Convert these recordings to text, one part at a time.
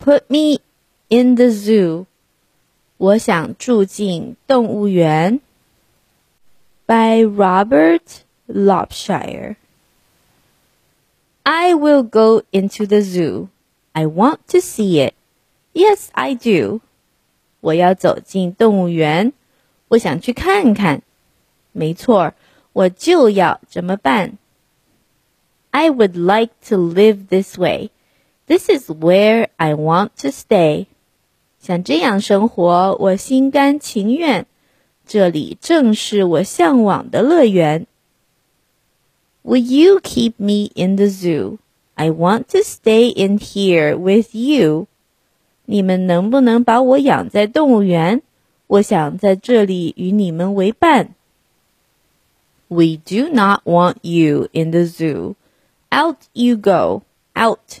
Put me in the zoo. 我想住进动物园。By Robert Lopshire. I will go into the zoo. I want to see it. Yes, I do. 我要走进动物园，我想去看看。没错，我就要这么办。I would like to live this way. This is where I want to stay. 想这样生活，我心甘情愿。这里正是我向往的乐园。Will you keep me in the zoo? I want to stay in here with you. 你们能不能把我养在动物园？我想在这里与你们为伴。We do not want you in the zoo. Out you go. Out,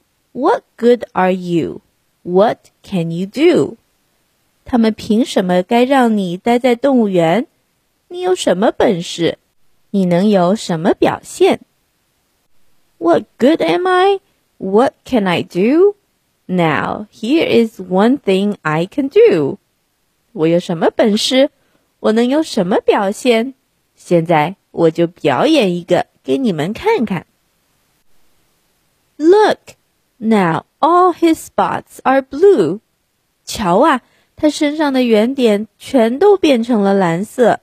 What good are you? What can you do? 他们凭什么该让你待在动物园？你有什么本事？你能有什么表现？What good am I? What can I do? Now here is one thing I can do. 我有什么本事？我能有什么表现？现在我就表演一个给你们看看。Look, now all his spots are blue. 瞧啊，他身上的圆点全都变成了蓝色。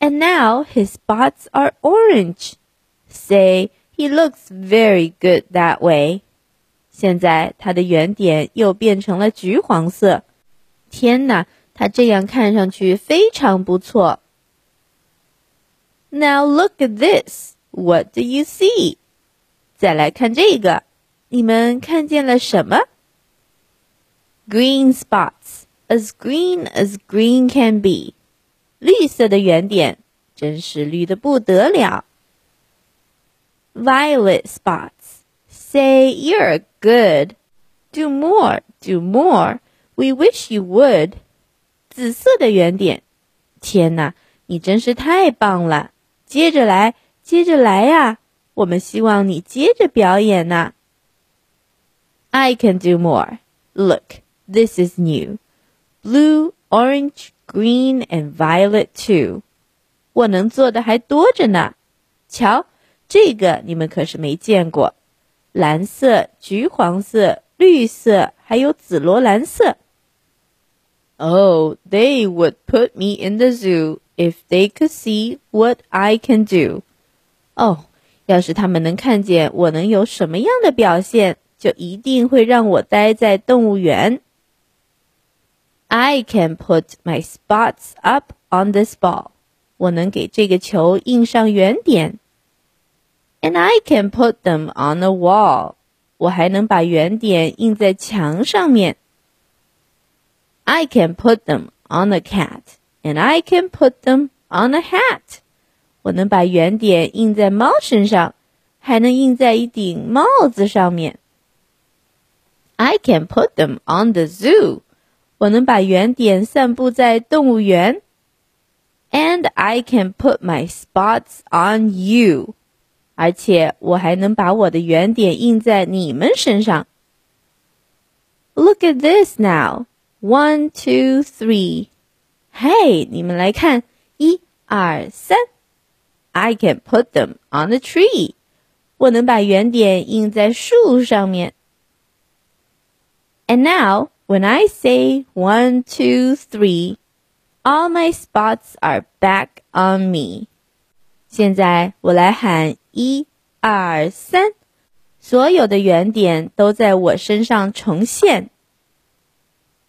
And now his spots are orange. Say, he looks very good that way. 现在他的圆点又变成了橘黄色。天哪，他这样看上去非常不错。Now look at this. What do you see? 再来看这个，你们看见了什么？Green spots, as green as green can be，绿色的圆点，真是绿的不得了。Violet spots, say you're good. Do more, do more. We wish you would. 紫色的圆点，天哪，你真是太棒了！接着来，接着来呀！ 我们希望你接着表演呢。I can do more. Look, this is new. Blue, orange, green, and violet too. 我能做的还多着呢。瞧，这个你们可是没见过。蓝色、橘黄色、绿色，还有紫罗兰色。Oh, they would put me in the zoo if they could see what I can do. 哦。 要是他们能看见我能有什么样的表现，就一定会让我待在动物园。I can put my spots up on this ball。我能给这个球印上圆点。And I can put them on a wall。我还能把圆点印在墙上面。I can put them on a cat。And I can put them on a hat。 我能把圆点印在猫身上，还能印在一顶帽子上面。I can put them on the zoo。我能把圆点散布在动物园。And I can put my spots on you。而且我还能把我的圆点印在你们身上。Look at this now. One, two, three. 嘿，你们来看，一、二、三。I can put them on a tree. 我能把圆点印在树上面。And now, when I say one, two, three, all my spots are back on me. 现在我来喊一、二、三，所有的圆点都在我身上重现。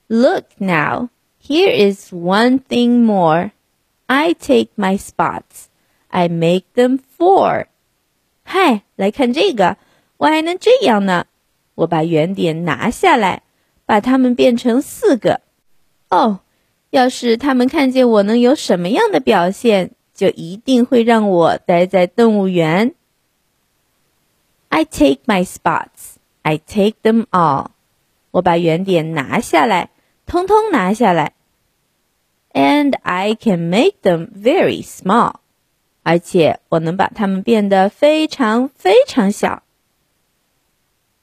Look now, here is one thing more. I take my spots. I make them four。嗨，来看这个，我还能这样呢！我把圆点拿下来， 把它们变成四个。哦，要是他们看见我能有什么样的表现，就一定会让我待在动物园。I take my spots. I take them all. 我把圆点拿下来，通通拿下来。And I can make them very small. 而且我能把它们变得非常非常小。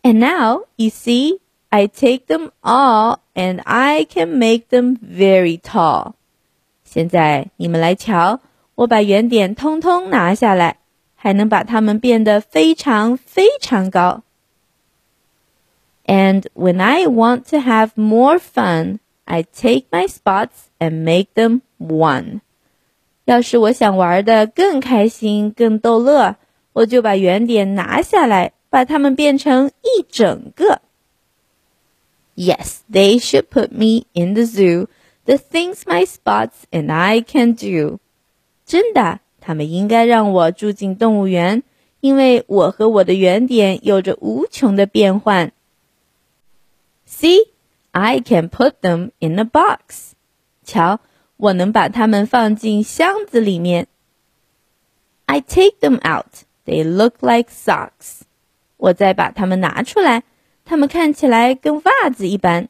And now you see, I take them all and I can make them very tall. 现在你们来瞧，我把圆点通通拿下来，还能把它们变得非常非常高。And when I want to have more fun, I take my spots and make them one. 要是我想玩的更开心、更逗乐，我就把圆点拿下来，把它们变成一整个。Yes, they should put me in the zoo. The things my spots and I can do. 真的，他们应该让我住进动物园，因为我和我的圆点有着无穷的变换。See, I can put them in a box. 瞧，我能把它们放进箱子里面。I take them out. They look like socks. 我再把它们拿出来。它们看起来跟袜子一般。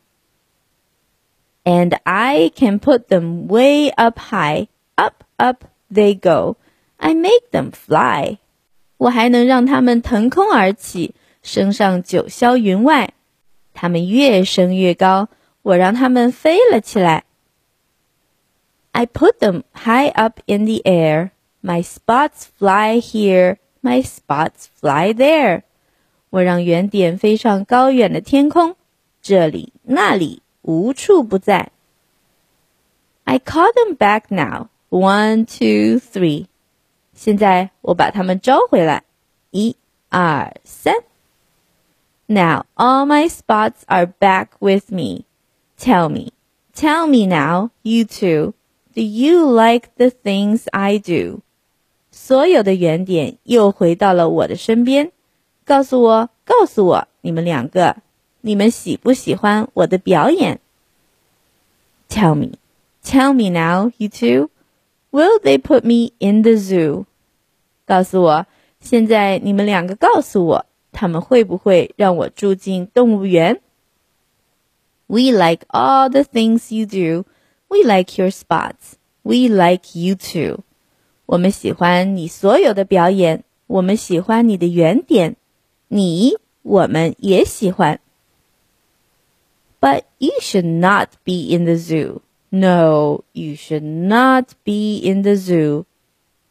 And I can put them way up high, up, up they go. I make them fly. 我还能让它们腾空而起，升上九霄云外。它们越升越高，我让它们飞了起来。I put them high up in the air. My spots fly here. My spots fly there. 我让圆点飞上高远的天空，这里那里无处不在。I call them back now. One, two, three. 现在我把它们招回来，一、二、三。Now all my spots are back with me. Tell me, tell me now, you two. Do you like the things I do？所有的圆点又回到了我的身边，告诉我，告诉我，你们两个，你们喜不喜欢我的表演？Tell me, tell me now, you two. Will they put me in the zoo？告诉我，现在你们两个告诉我，他们会不会让我住进动物园？We like all the things you do. We like your spots. We like you too. 我们喜欢你所有的表演，我们喜欢你的圆点，你我们也喜欢。But you should not be in the zoo. No, you should not be in the zoo.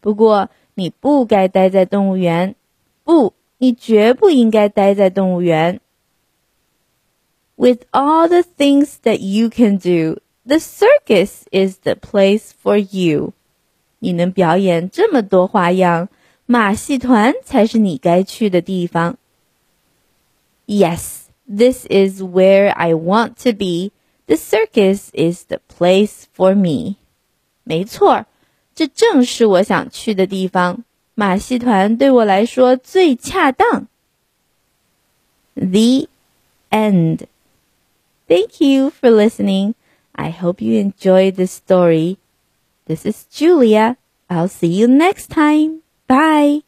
不过你不该待在动物园，不，你绝不应该待在动物园。With all the things that you can do, the circus is the place for you. 你能表演这么多花样，马戏团才是你该去的地方。Yes, this is where I want to be. The circus is the place for me. 没错，这正是我想去的地方。马戏团对我来说最恰当。The end. Thank you for listening. I hope you enjoyed this story. This is Julia. I'll see you next time. Bye.